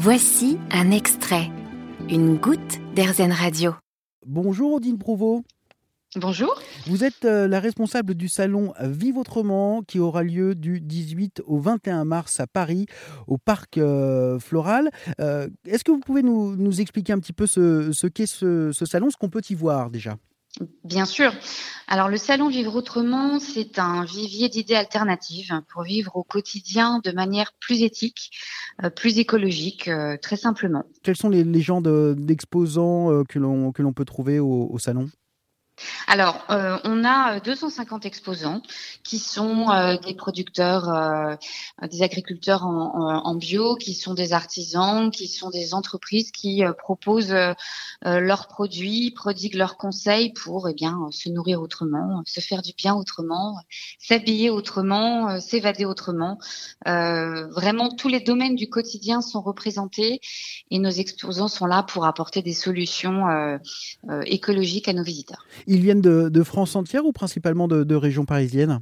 Voici un extrait, une goutte d'Airzen Radio. Bonjour Odile Prouveau. Bonjour. Vous êtes euh, la responsable du salon Vive Autrement qui aura lieu du 18 au 21 mars à Paris au parc euh, floral. Euh, est-ce que vous pouvez nous, expliquer un petit peu ce, qu'est ce, salon, ce qu'on peut y voir déjà? Bien sûr. Alors le salon Vivre Autrement, c'est un vivier d'idées alternatives pour vivre au quotidien de manière plus éthique, plus écologique, très simplement. Quels sont les, genres d'exposants que l'on peut trouver au salon? Alors, euh, on a 250 euh, exposants qui sont euh, des producteurs, des agriculteurs en, bio, qui sont des artisans, qui sont des entreprises qui proposent leurs produits, prodiguent leurs conseils pour eh bien se nourrir autrement, se faire du bien autrement, s'habiller autrement, s'évader autrement. vraiment, tous les domaines du quotidien sont représentés et nos exposants sont là pour apporter des solutions écologiques à nos visiteurs. Ils viennent de, France entière ou principalement de, régions parisiennes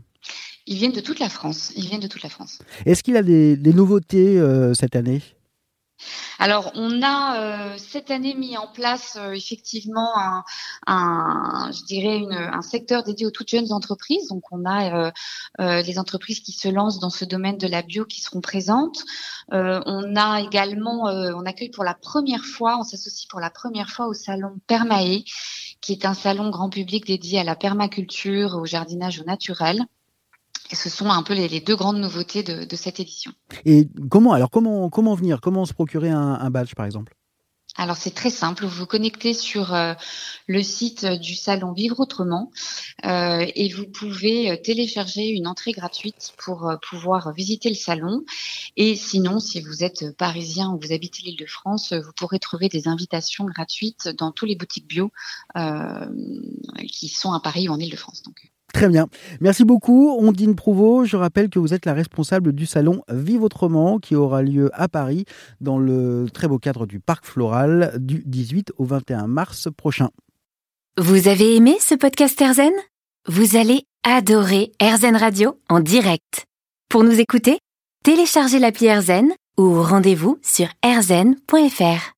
Ils viennent de toute la France. Ils viennent de toute la France. Est-ce qu'il a des, nouveautés euh, cette année? Alors, on a euh, cette année mis en place euh, effectivement un, je dirais, un secteur dédié aux toutes jeunes entreprises. Donc, on a euh, les entreprises qui se lancent dans ce domaine de la bio qui seront présentes. on a également, on accueille pour la première fois, on s'associe pour la première fois au salon Permae, qui est un salon grand public dédié à la permaculture, au jardinage au naturel. Et ce sont un peu les, deux grandes nouveautés de, cette édition. Et comment alors comment comment venir? Comment se procurer un, badge par exemple? Alors c'est très simple, vous vous connectez sur euh, le site du salon Vivre Autrement euh, et vous pouvez euh, télécharger une entrée gratuite pour pouvoir visiter le salon. Et sinon, si vous êtes parisien ou vous habitez l'île de France, vous pourrez trouver des invitations gratuites dans tous les boutiques bio qui sont à Paris ou en île de France. Très bien. Merci beaucoup, Ondine Prouveau. Je rappelle que vous êtes la responsable du salon Vive Autrement qui aura lieu à Paris dans le très beau cadre du Parc Floral du 18 au 21 mars prochain. Vous avez aimé ce podcast Erzen Vous allez adorer Erzen Radio en direct. Pour nous écouter, téléchargez l'appli Erzen ou rendez-vous sur erzen.fr.